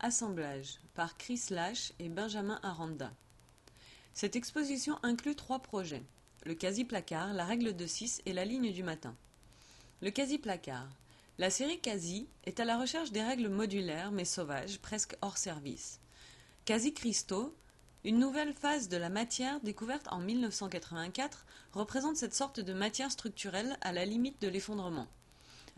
Assemblage par Chris Lash et Benjamin Aranda. Cette exposition inclut trois projets le quasi-placard, la règle de 6 et la ligne du matin. Le quasi-placard. La série Quasi est à la recherche des règles modulaires mais sauvages, presque hors service. Quasi-cristaux, une nouvelle phase de la matière découverte en 1984, représente cette sorte de matière structurelle à la limite de l'effondrement.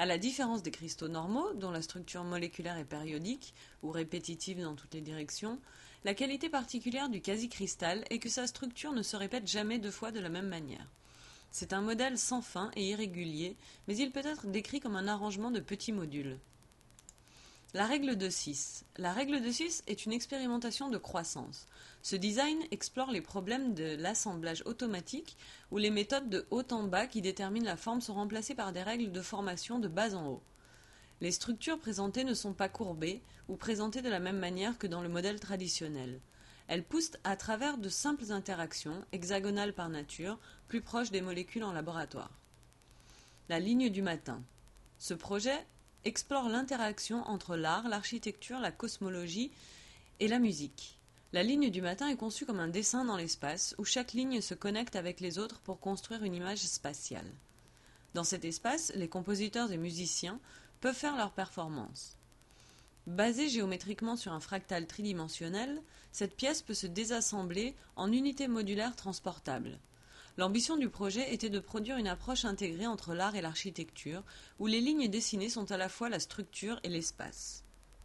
À la différence des cristaux normaux, dont la structure moléculaire est périodique ou répétitive dans toutes les directions, la qualité particulière du quasi-cristal est que sa structure ne se répète jamais deux fois de la même manière. C'est un modèle sans fin et irrégulier, mais il peut être décrit comme un arrangement de petits modules. La règle de 6. La règle de 6 est une expérimentation de croissance. Ce design explore les problèmes de l'assemblage automatique où les méthodes de haut en bas qui déterminent la forme sont remplacées par des règles de formation de bas en haut. Les structures présentées ne sont pas courbées ou présentées de la même manière que dans le modèle traditionnel. Elles poussent à travers de simples interactions, hexagonales par nature, plus proches des molécules en laboratoire. La ligne du matin. Ce projet explore l'interaction entre l'art, l'architecture, la cosmologie et la musique. La ligne du matin est conçue comme un dessin dans l'espace où chaque ligne se connecte avec les autres pour construire une image spatiale. Dans cet espace, les compositeurs et musiciens peuvent faire leur performance. Basée géométriquement sur un fractal tridimensionnel, cette pièce peut se désassembler en unités modulaires transportables. L'ambition du projet était de produire une approche intégrée entre l'art et l'architecture, où les lignes dessinées sont à la fois la structure et l'espace.